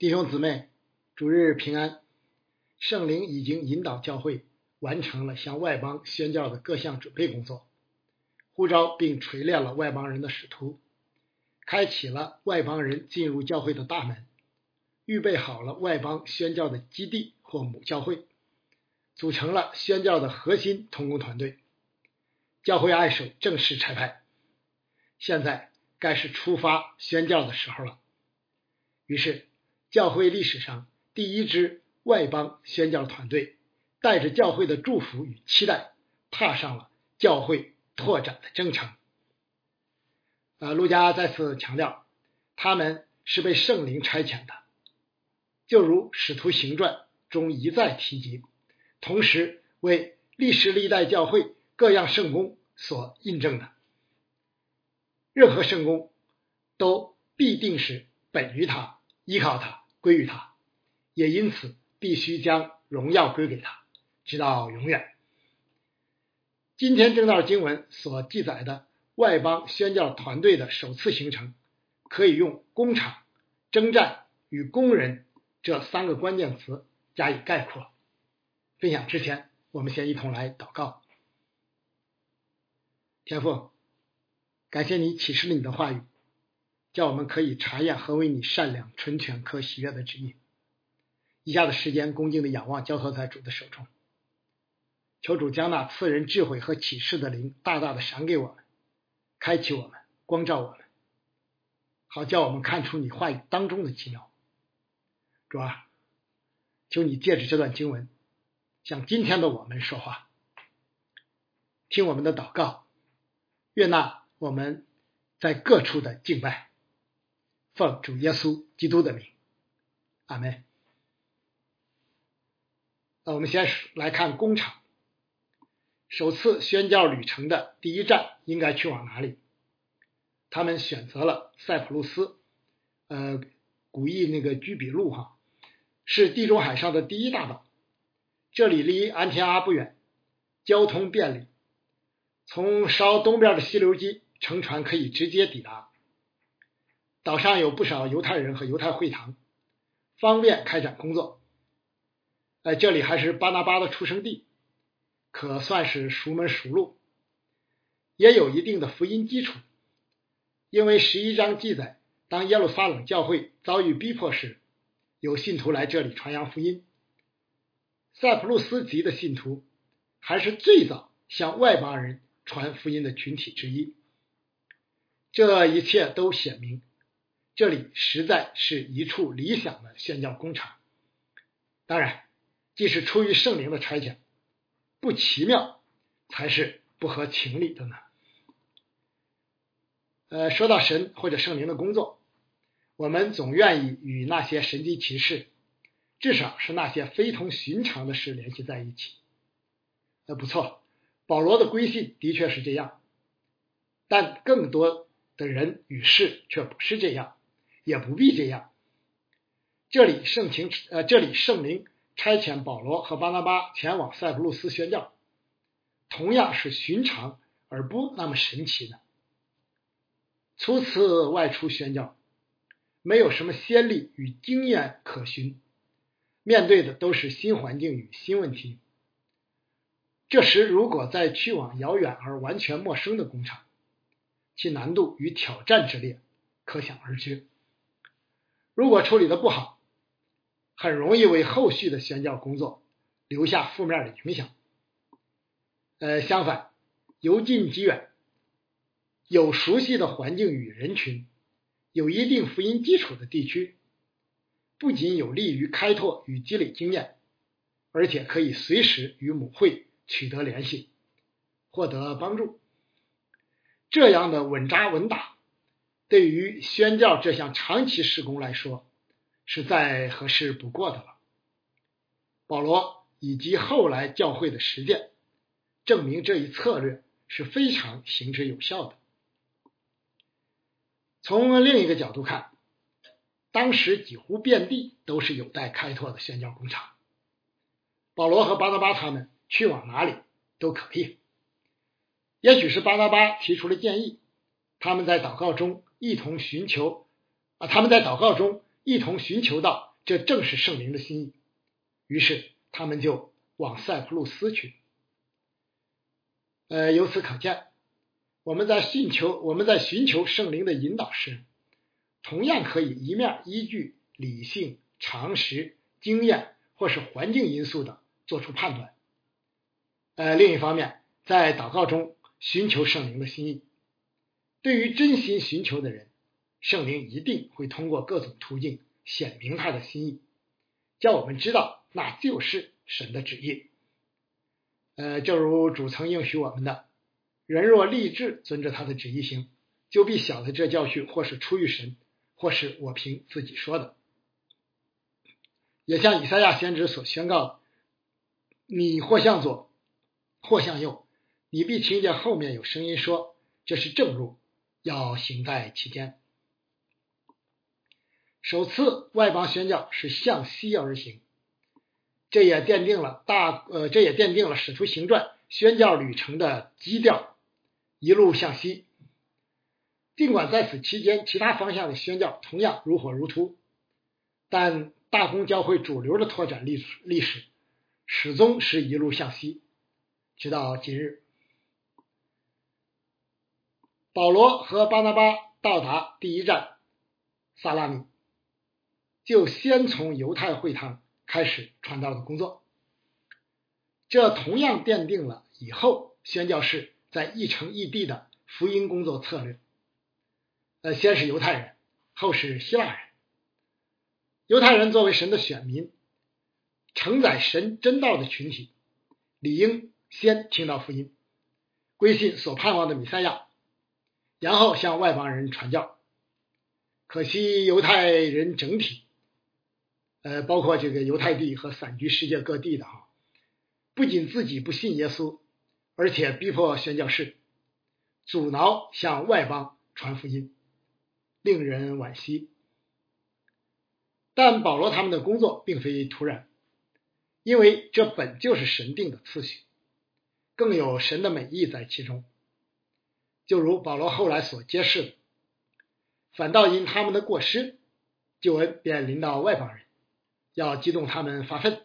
弟兄姊妹，主日平安。圣灵已经引导教会完成了向外邦宣教的各项准备工作，呼召并锤炼了外邦人的使徒，开启了外邦人进入教会的大门，预备好了外邦宣教的基地或母教会，组成了宣教的核心同工团队。教会爱手正式拆派，现在该是出发宣教的时候了。于是。教会历史上第一支外邦宣教团队，带着教会的祝福与期待，踏上了教会拓展的征程。呃，路加再次强调，他们是被圣灵差遣的，就如《使徒行传》中一再提及，同时为历史历代教会各样圣功所印证的。任何圣功都必定是本于他，依靠他。归于他，也因此必须将荣耀归给他，直到永远。今天正道经文所记载的外邦宣教团队的首次形成，可以用工厂、征战与工人这三个关键词加以概括。分享之前，我们先一同来祷告。天父，感谢你启示了你的话语。叫我们可以查验何为你善良、纯全、可喜悦的旨意。以下的时间，恭敬的仰望，交托在主的手中。求主将那赐人智慧和启示的灵大大的赏给我们，开启我们，光照我们，好叫我们看出你话语当中的奇妙。主啊，求你借着这段经文，向今天的我们说话，听我们的祷告，悦纳我们在各处的敬拜。奉主耶稣基督的名，阿门。那我们先来看工厂。首次宣教旅程的第一站应该去往哪里？他们选择了塞浦路斯，呃，古译那个居比路哈，是地中海上的第一大岛。这里离安提阿不远，交通便利，从稍东边的溪流基乘船可以直接抵达。岛上有不少犹太人和犹太会堂，方便开展工作。哎，这里还是巴拿巴的出生地，可算是熟门熟路，也有一定的福音基础。因为十一章记载，当耶路撒冷教会遭遇逼迫时，有信徒来这里传扬福音。塞浦路斯籍的信徒还是最早向外邦人传福音的群体之一。这一切都显明。这里实在是一处理想的宣教工厂。当然，既是出于圣灵的差遣，不奇妙才是不合情理的呢。呃，说到神或者圣灵的工作，我们总愿意与那些神迹奇事，至少是那些非同寻常的事联系在一起。呃，不错，保罗的归信的确是这样，但更多的人与事却不是这样。也不必这样。这里圣情呃，这里圣灵差遣保罗和巴拿巴前往塞浦路斯宣教，同样是寻常而不那么神奇的。初次外出宣教，没有什么先例与经验可循，面对的都是新环境与新问题。这时如果再去往遥远而完全陌生的工厂，其难度与挑战之列可想而知。如果处理的不好，很容易为后续的宣教工作留下负面的影响。呃，相反，由近及远，有熟悉的环境与人群，有一定福音基础的地区，不仅有利于开拓与积累经验，而且可以随时与母会取得联系，获得帮助。这样的稳扎稳打。对于宣教这项长期施工来说，是再合适不过的了。保罗以及后来教会的实践，证明这一策略是非常行之有效的。从另一个角度看，当时几乎遍地都是有待开拓的宣教工厂。保罗和巴拿巴他们去往哪里都可以。也许是巴拿巴提出了建议，他们在祷告中。一同寻求啊，他们在祷告中一同寻求到这正是圣灵的心意，于是他们就往塞浦路斯去。呃，由此可见，我们在寻求我们在寻求圣灵的引导时，同样可以一面依据理性、常识、经验或是环境因素等做出判断。呃，另一方面，在祷告中寻求圣灵的心意，对于真心寻求的人，圣灵一定会通过各种途径显明他的心意，叫我们知道那就是神的旨意。呃，正如主曾应许我们的，人若立志遵着他的旨意行，就必晓得这教训或是出于神，或是我凭自己说的。也像以赛亚先知所宣告的：“你或向左，或向右，你必听见后面有声音说：这是正路，要行在其间。”首次外邦宣教是向西而行。这也奠定了大呃，这也奠定了使徒行传宣教旅程的基调，一路向西。尽管在此期间，其他方向的宣教同样如火如荼，但大公教会主流的拓展历史历史始终是一路向西，直到今日。保罗和巴拿巴到达第一站萨拉米，就先从犹太会堂。开始传道的工作，这同样奠定了以后宣教士在一城一地的福音工作策略。呃，先是犹太人，后是希腊人。犹太人作为神的选民，承载神真道的群体，理应先听到福音，归信所盼望的弥赛亚，然后向外邦人传教。可惜犹太人整体。呃，包括这个犹太地和散居世界各地的哈，不仅自己不信耶稣，而且逼迫宣教士，阻挠向外邦传福音，令人惋惜。但保罗他们的工作并非突然，因为这本就是神定的次序，更有神的美意在其中。就如保罗后来所揭示的，反倒因他们的过失，救恩便临到外邦人。要激动他们发愤。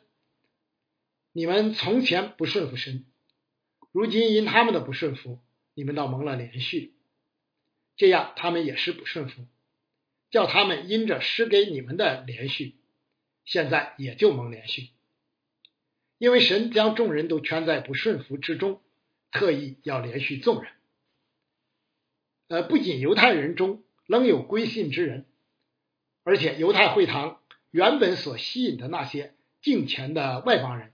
你们从前不顺服神，如今因他们的不顺服，你们倒蒙了连续。这样他们也是不顺服，叫他们因着施给你们的连续，现在也就蒙连续。因为神将众人都圈在不顺服之中，特意要连续众人。呃，不仅犹太人中仍有归信之人，而且犹太会堂。原本所吸引的那些敬虔的外邦人，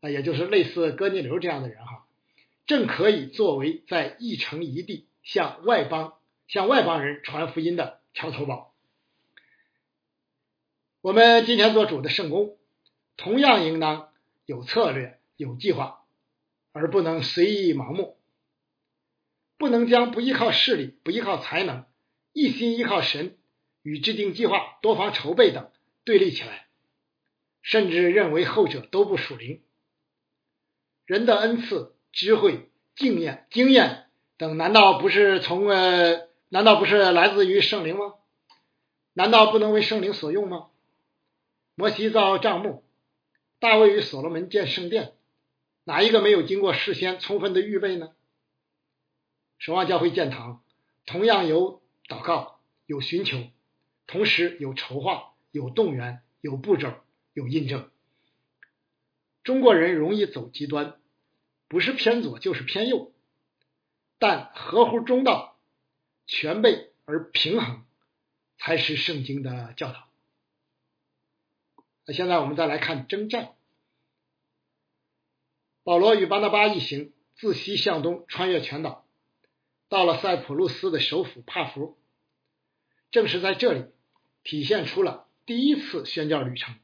啊，也就是类似哥尼流这样的人哈，正可以作为在一城一地向外邦向外邦人传福音的桥头堡。我们今天做主的圣公，同样应当有策略、有计划，而不能随意盲目，不能将不依靠势力、不依靠才能，一心依靠神与制定计划、多方筹备等。对立起来，甚至认为后者都不属灵。人的恩赐、智慧、经验、经验等，难道不是从呃？难道不是来自于圣灵吗？难道不能为圣灵所用吗？摩西造帐幕，大卫与所罗门建圣殿，哪一个没有经过事先充分的预备呢？守望教会建堂，同样有祷告，有寻求，同时有筹划。有动员，有步骤，有印证。中国人容易走极端，不是偏左就是偏右，但合乎中道、全备而平衡，才是圣经的教导。那现在我们再来看征战。保罗与巴拿巴一行自西向东穿越全岛，到了塞浦路斯的首府帕福。正是在这里，体现出了。第一次宣教旅程，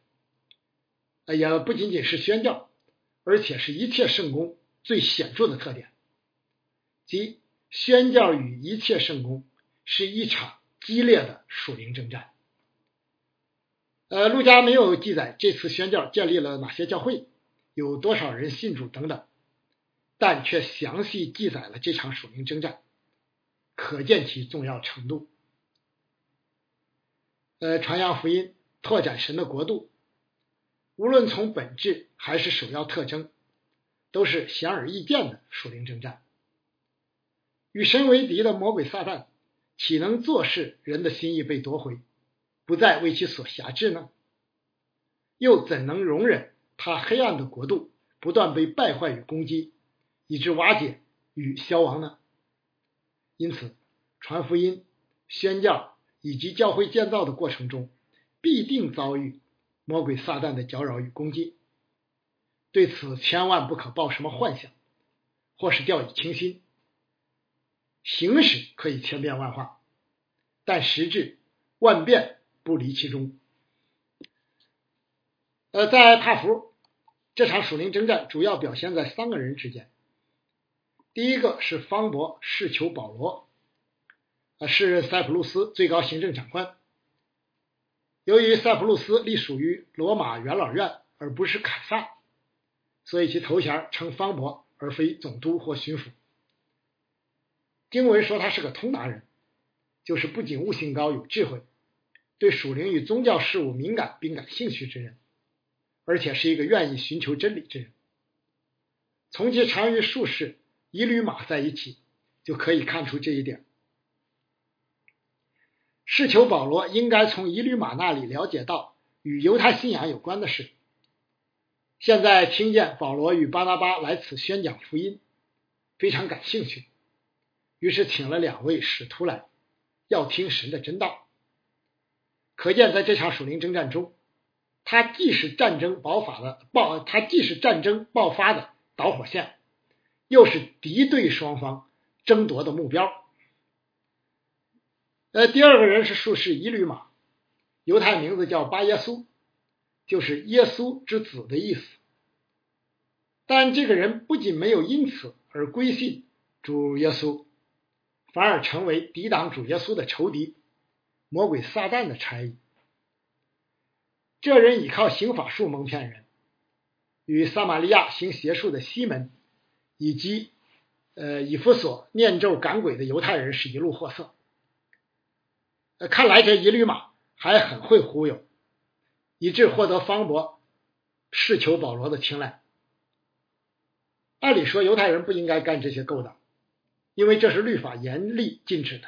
也不仅仅是宣教，而且是一切圣功最显著的特点，即宣教与一切圣功是一场激烈的属灵征战。呃，陆家没有记载这次宣教建立了哪些教会，有多少人信主等等，但却详细记载了这场属灵征战，可见其重要程度。呃，传扬福音拓展神的国度，无论从本质还是首要特征，都是显而易见的属灵征战。与神为敌的魔鬼撒旦，岂能坐视人的心意被夺回，不再为其所辖制呢？又怎能容忍他黑暗的国度不断被败坏与攻击，以致瓦解与消亡呢？因此，传福音、宣教以及教会建造的过程中，必定遭遇魔鬼撒旦的搅扰与攻击。对此，千万不可抱什么幻想，或是掉以轻心。形式可以千变万化，但实质万变不离其中。呃，在帕福这场属灵征战，主要表现在三个人之间。第一个是方伯是求保罗，呃，是塞浦路斯最高行政长官。由于塞浦路斯隶属于罗马元老院，而不是凯撒，所以其头衔称方伯，而非总督或巡抚。经文说他是个通达人，就是不仅悟性高、有智慧，对属灵与宗教事务敏感并感兴趣之人，而且是一个愿意寻求真理之人。从其长于术士以吕马在一起，就可以看出这一点。是求保罗应该从以吕马那里了解到与犹太信仰有关的事。现在听见保罗与巴拿巴来此宣讲福音，非常感兴趣。于是请了两位使徒来，要听神的真道。可见在这场属灵征战中，他既是战争爆发的爆，他既是战争爆发的导火线，又是敌对双方争夺的目标。呃，第二个人是术士以吕马，犹太名字叫巴耶稣，就是耶稣之子的意思。但这个人不仅没有因此而归信主耶稣。反而成为抵挡主耶稣的仇敌，魔鬼撒旦的差役。这人倚靠行法术蒙骗人，与撒玛利亚行邪术的西门，以及呃以弗所念咒赶鬼的犹太人是一路货色。呃，看来这一驴马还很会忽悠，以致获得方伯试求保罗的青睐。按理说，犹太人不应该干这些勾当。因为这是律法严厉禁止的，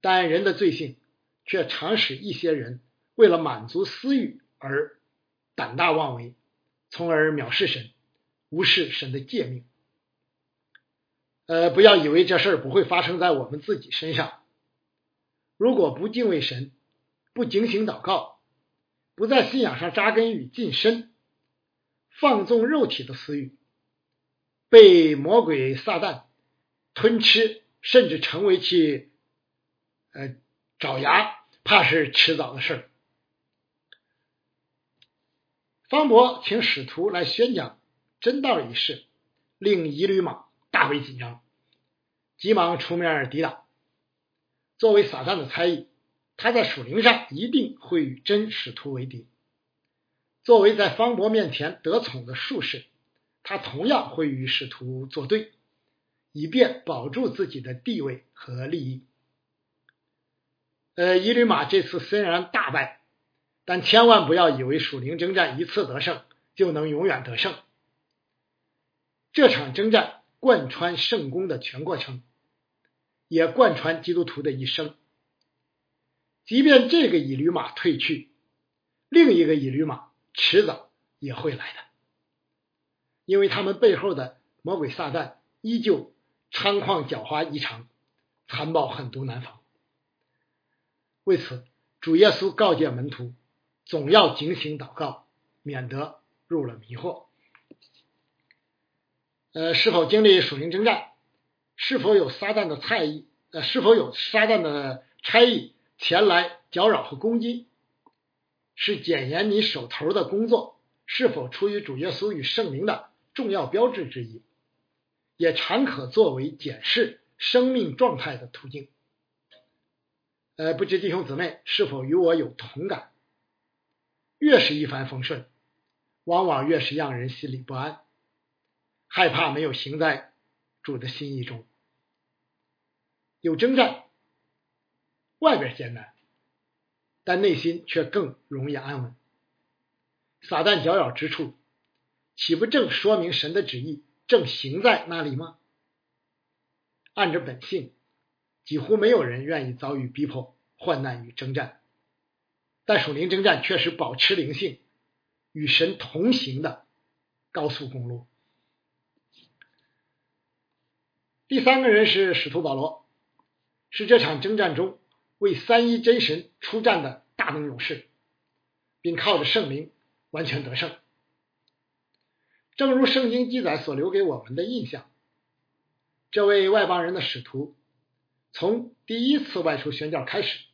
但人的罪性却常使一些人为了满足私欲而胆大妄为，从而藐视神，无视神的诫命。呃，不要以为这事儿不会发生在我们自己身上。如果不敬畏神，不警醒祷告，不在信仰上扎根与近身，放纵肉体的私欲，被魔鬼撒旦。吞吃，甚至成为其呃爪牙，怕是迟早的事儿。方博请使徒来宣讲真道一事，令一驴马大为紧张，急忙出面抵挡。作为撒旦的猜疑，他在属灵上一定会与真使徒为敌；作为在方伯面前得宠的术士，他同样会与使徒作对。以便保住自己的地位和利益。呃，伊吕马这次虽然大败，但千万不要以为属灵征战一次得胜就能永远得胜。这场征战贯穿圣公的全过程，也贯穿基督徒的一生。即便这个以驴马退去，另一个以驴马迟早也会来的，因为他们背后的魔鬼撒旦依旧。猖狂狡猾异常，残暴狠毒难防。为此，主耶稣告诫门徒，总要警醒祷告，免得入了迷惑。呃，是否经历属灵征战？是否有撒旦的猜疑？呃，是否有撒旦的差役前来搅扰和攻击？是检验你手头的工作是否出于主耶稣与圣灵的重要标志之一。也常可作为检视生命状态的途径。呃，不知弟兄姊妹是否与我有同感？越是一帆风顺，往往越是让人心里不安，害怕没有行在主的心意中。有征战，外边艰难，但内心却更容易安稳。撒旦搅扰之处，岂不正说明神的旨意正行在那里吗？按着本性，几乎没有人愿意遭遇逼迫、患难与征战，但属灵征战却是保持灵性、与神同行的高速公路。第三个人是使徒保罗，是这场征战中为三一真神出战的大能勇士，并靠着圣灵完全得胜。正如圣经记载所留给我们的印象。这位外邦人的使徒，从第一次外出宣教开始，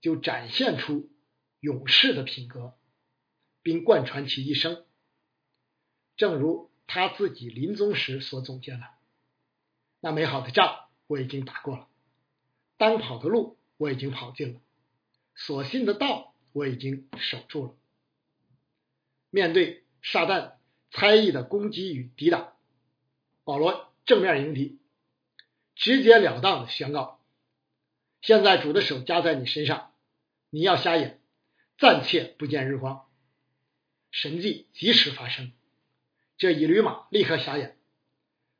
就展现出勇士的品格，并贯穿其一生。正如他自己临终时所总结的：“那美好的仗我已经打过了，当跑的路我已经跑尽了，所信的道我已经守住了。”面对撒旦猜疑的攻击与抵挡，保罗正面迎敌。直截了当的宣告：现在主的手加在你身上，你要瞎眼，暂且不见日光。神迹及时发生，这一驴马立刻瞎眼，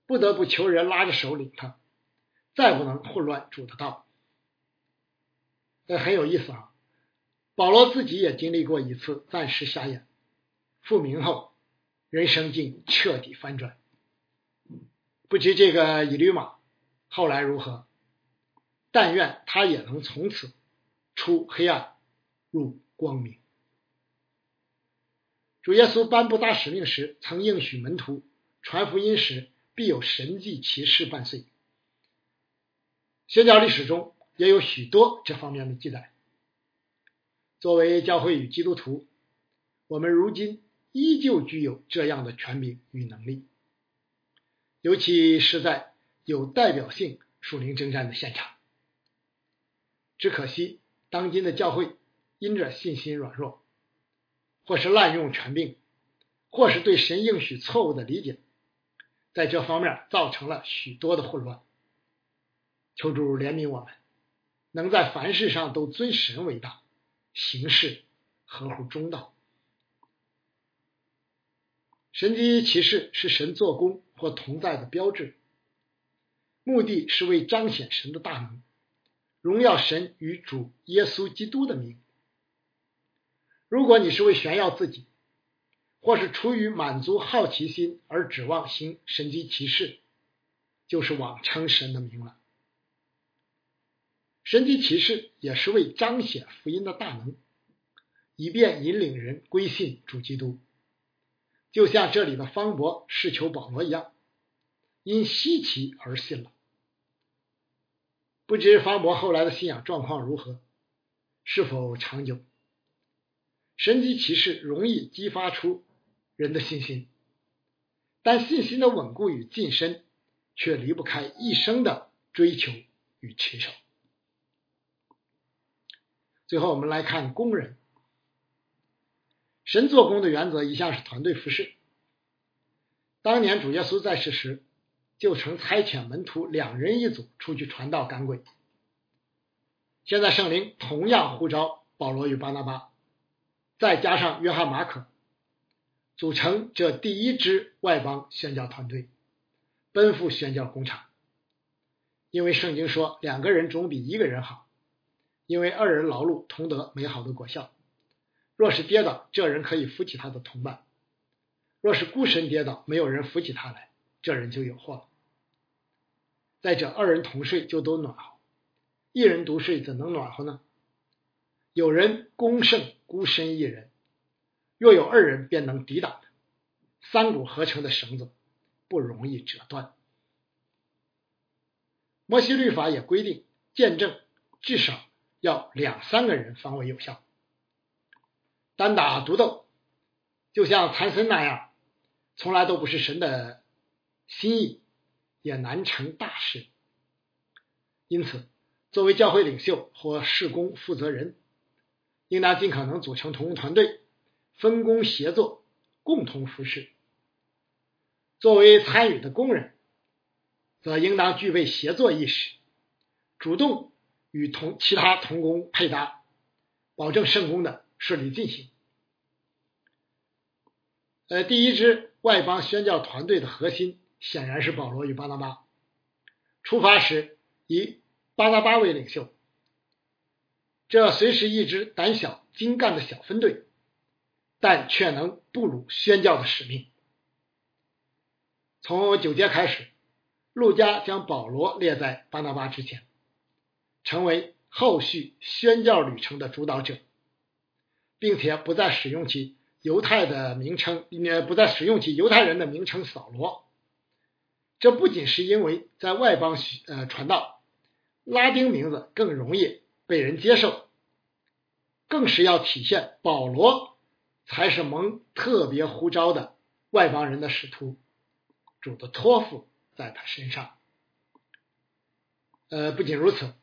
不得不求人拉着手领他，再不能混乱主的道。这很有意思啊！保罗自己也经历过一次暂时瞎眼，复明后，人生竟彻底翻转。不知这个一驴马。后来如何？但愿他也能从此出黑暗，入光明。主耶稣颁布大使命时，曾应许门徒传福音时必有神迹奇事伴随。宣教历史中也有许多这方面的记载。作为教会与基督徒，我们如今依旧具有这样的权柄与能力，尤其是在。有代表性属灵征战的现场，只可惜当今的教会因着信心软弱，或是滥用权柄，或是对神应许错误的理解，在这方面造成了许多的混乱。求主怜悯我们，能在凡事上都尊神为大，行事合乎中道。神机骑士是神做工或同在的标志。目的是为彰显神的大能，荣耀神与主耶稣基督的名。如果你是为炫耀自己，或是出于满足好奇心而指望行神迹奇事，就是妄称神的名了。神迹奇事也是为彰显福音的大能，以便引领人归信主基督，就像这里的方伯是求保罗一样，因稀奇而信了。不知方伯后来的信仰状况如何，是否长久？神迹奇事容易激发出人的信心，但信心的稳固与晋升却离不开一生的追求与持守。最后，我们来看工人。神做工的原则一向是团队服饰。当年主耶稣在世时。就曾差遣门徒两人一组出去传道赶鬼。现在圣灵同样呼召保罗与巴拿巴，再加上约翰马可，组成这第一支外邦宣教团队，奔赴宣教工厂。因为圣经说两个人总比一个人好，因为二人劳碌同得美好的果效。若是跌倒，这人可以扶起他的同伴；若是孤身跌倒，没有人扶起他来，这人就有祸了。再者，二人同睡就都暖和，一人独睡怎能暖和呢？有人攻胜孤身一人，若有二人便能抵挡。三股合成的绳子不容易折断。摩西律法也规定，见证至少要两三个人方为有效。单打独斗，就像谭森那样，从来都不是神的心意。也难成大事，因此，作为教会领袖或事工负责人，应当尽可能组成同工团队，分工协作，共同服侍。作为参与的工人，则应当具备协作意识，主动与同其他同工配搭，保证圣公的顺利进行。呃，第一支外邦宣教团队的核心显然是保罗与巴拿巴。出发时以巴拿巴为领袖，这虽是一支胆小精干的小分队，但却能不辱宣教的使命。从九节开始，路加将保罗列在巴拿巴之前，成为后续宣教旅程的主导者，并且不再使用其。犹太的名称，也不再使用其犹太人的名称扫罗。这不仅是因为在外邦呃传道，拉丁名字更容易被人接受，更是要体现保罗才是蒙特别呼召的外邦人的使徒，主的托付在他身上。呃，不仅如此，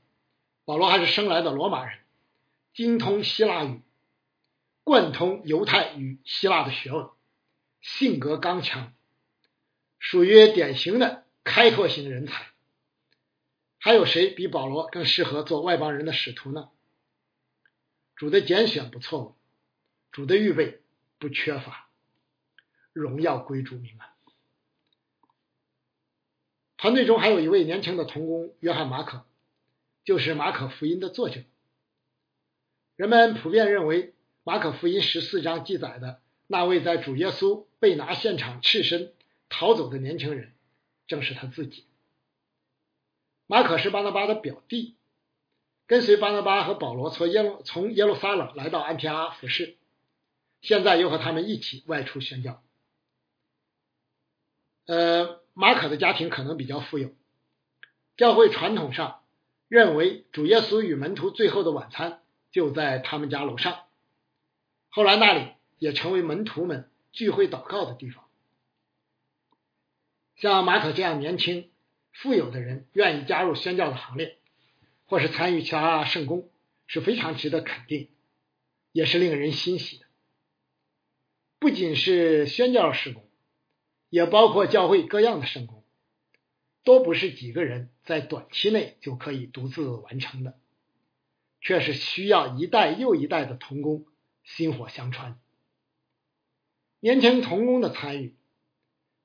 保罗还是生来的罗马人，精通希腊语。贯通犹太与希腊的学问，性格刚强，属于典型的开拓型人才。还有谁比保罗更适合做外邦人的使徒呢？主的拣选不错，主的预备不缺乏，荣耀归主名啊！团队中还有一位年轻的童工约翰马可，就是马可福音的作者。人们普遍认为。马可福音十四章记载的那位在主耶稣被拿现场赤身逃走的年轻人，正是他自己。马可是巴拿巴的表弟，跟随巴拿巴和保罗从耶路从耶路撒冷来到安提阿服侍，现在又和他们一起外出宣教。呃，马可的家庭可能比较富有，教会传统上认为主耶稣与门徒最后的晚餐就在他们家楼上。后来那里也成为门徒们聚会祷告的地方。像马可这样年轻、富有的人愿意加入宣教的行列，或是参与其他圣公，是非常值得肯定，也是令人欣喜的。不仅是宣教事工，也包括教会各样的圣工，都不是几个人在短期内就可以独自完成的，却是需要一代又一代的童工。薪火相传，年轻童工的参与，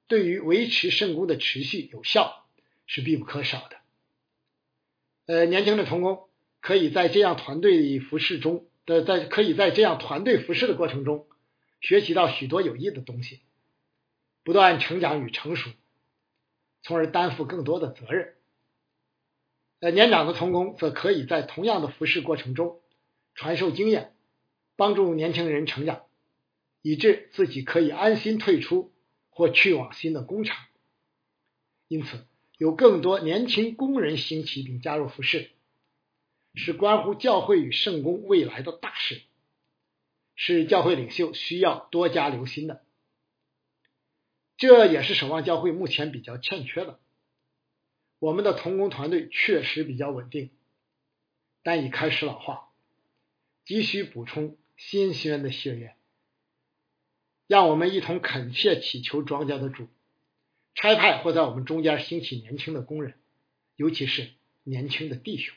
对于维持圣工的持续有效是必不可少的。呃，年轻的童工可以在这样团队服饰中的，在可以在这样团队服饰的过程中，学习到许多有益的东西，不断成长与成熟，从而担负更多的责任。呃，年长的童工则可以在同样的服饰过程中传授经验。帮助年轻人成长，以致自己可以安心退出或去往新的工厂。因此，有更多年轻工人兴起并加入服饰，是关乎教会与圣公未来的大事，是教会领袖需要多加留心的。这也是守望教会目前比较欠缺的。我们的童工团队确实比较稳定，但已开始老化，急需补充。新鲜的血液，让我们一同恳切祈求庄稼的主差派或在我们中间兴起年轻的工人，尤其是年轻的弟兄。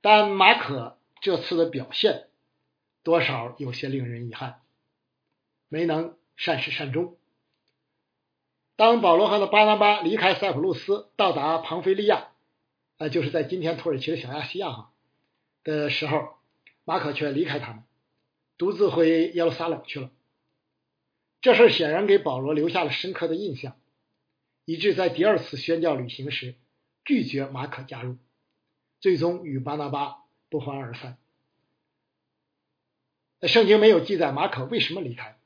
但马可这次的表现多少有些令人遗憾，没能善始善终。当保罗和的巴拿巴离开塞浦路斯，到达庞菲利亚，呃，就是在今天土耳其的小亚细亚哈。的时候，马可却离开他们，独自回耶路撒冷去了。这事显然给保罗留下了深刻的印象，以致在第二次宣教旅行时拒绝马可加入，最终与巴拿巴不欢而散。圣经没有记载马可为什么离开，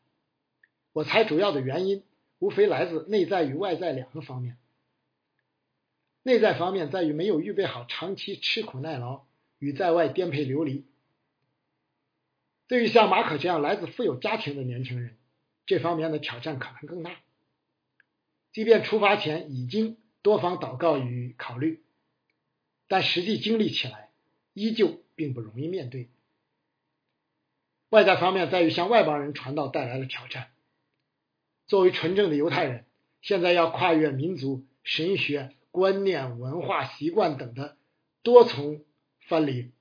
我猜主要的原因无非来自内在与外在两个方面。内在方面在于没有预备好长期吃苦耐劳。与在外颠沛流离，对于像马可这样来自富有家庭的年轻人，这方面的挑战可能更大。即便出发前已经多方祷告与考虑，但实际经历起来依旧并不容易面对。外在方面在于向外邦人传道带来了挑战。作为纯正的犹太人，现在要跨越民族、神学、观念、文化习惯等的多重。分离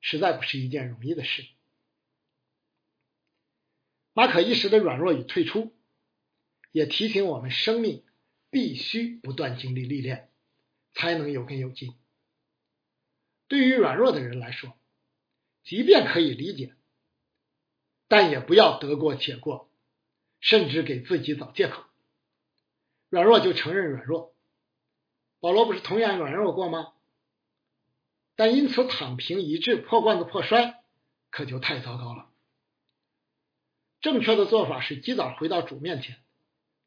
实在不是一件容易的事。马可一时的软弱与退出，也提醒我们，生命必须不断经历历练，才能有根有基。对于软弱的人来说，即便可以理解，但也不要得过且过，甚至给自己找借口。软弱就承认软弱，保罗不是同样软弱过吗？但因此躺平、一致破罐子破摔，可就太糟糕了。正确的做法是及早回到主面前，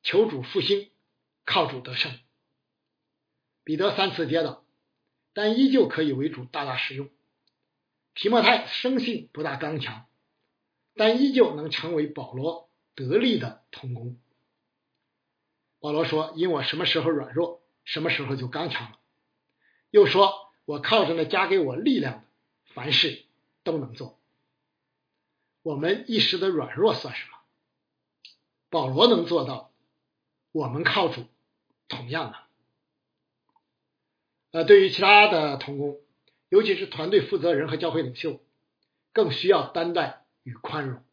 求主复兴，靠主得胜。彼得三次跌倒，但依旧可以为主大大使用。提莫泰生性不大刚强，但依旧能成为保罗得力的同工。保罗说：“因我什么时候软弱，什么时候就刚强了。”又说：“我靠着那加给我力量的，凡事都能做。”我们一时的软弱算什么？保罗能做到，我们靠主同样的。呃，对于其他的同工，尤其是团队负责人和教会领袖，更需要担待与宽容，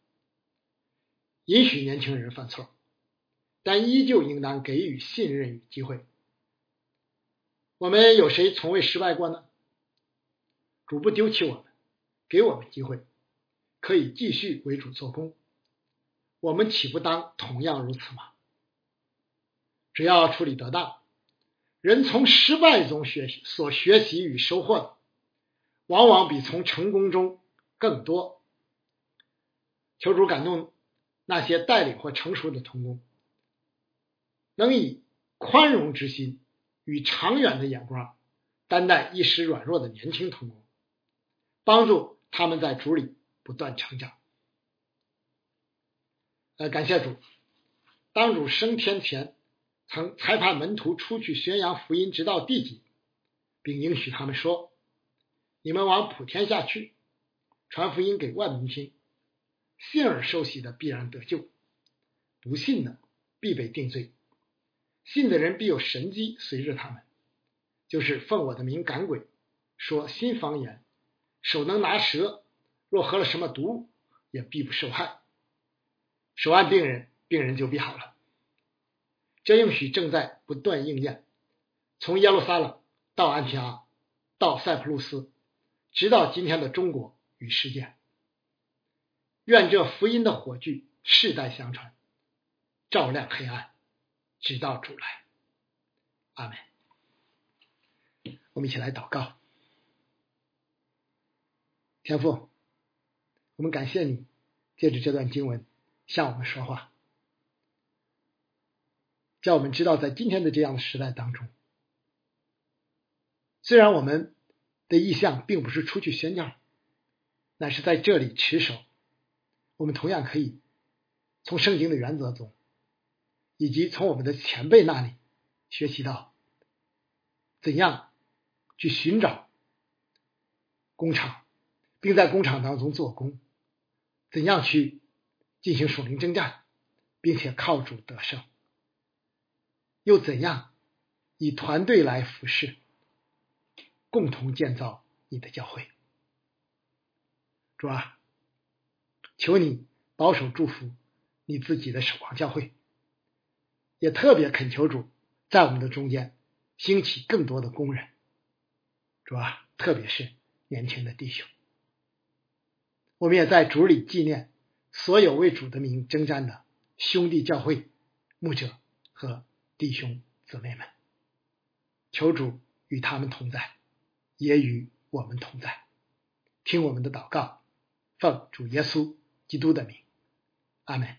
允许年轻人犯错，但依旧应当给予信任与机会。我们有谁从未失败过呢？主不丢弃我们，给我们机会。可以继续为主做工，我们岂不当同样如此吗？只要处理得当，人从失败中学习所学习与收获的，往往比从成功中更多。求主感动那些带领或成熟的童工，能以宽容之心与长远的眼光，担待一时软弱的年轻童工，帮助他们在主里。不断成长。呃，感谢主，当主升天前，曾裁判门徒出去宣扬福音，直到地极，并应许他们说：“你们往普天下去，传福音给万民听。信而受洗的必然得救，不信的必被定罪。信的人必有神机随着他们，就是奉我的名赶鬼，说新方言，手能拿蛇。”若喝了什么毒，也必不受害。手按病人，病人就必好了。这应许正在不断应验。从耶路撒冷到安提阿，到塞浦路斯，直到今天的中国与世界。愿这福音的火炬世代相传，照亮黑暗，直到主来。阿门。我们一起来祷告，天父。我们感谢你，借着这段经文向我们说话，叫我们知道，在今天的这样的时代当中，虽然我们的意向并不是出去宣教，乃是在这里持守，我们同样可以从圣经的原则中，以及从我们的前辈那里学习到怎样去寻找工厂，并在工厂当中做工。怎样去进行属灵征战，并且靠主得胜？又怎样以团队来服侍，共同建造你的教会？主啊，求你保守祝福你自己的守望教会，也特别恳求主在我们的中间兴起更多的工人。主啊，特别是年轻的弟兄。我们也在主里纪念所有为主的名征战的兄弟教会牧者和弟兄姊妹们，求主与他们同在，也与我们同在。听我们的祷告，奉主耶稣基督的名，阿门。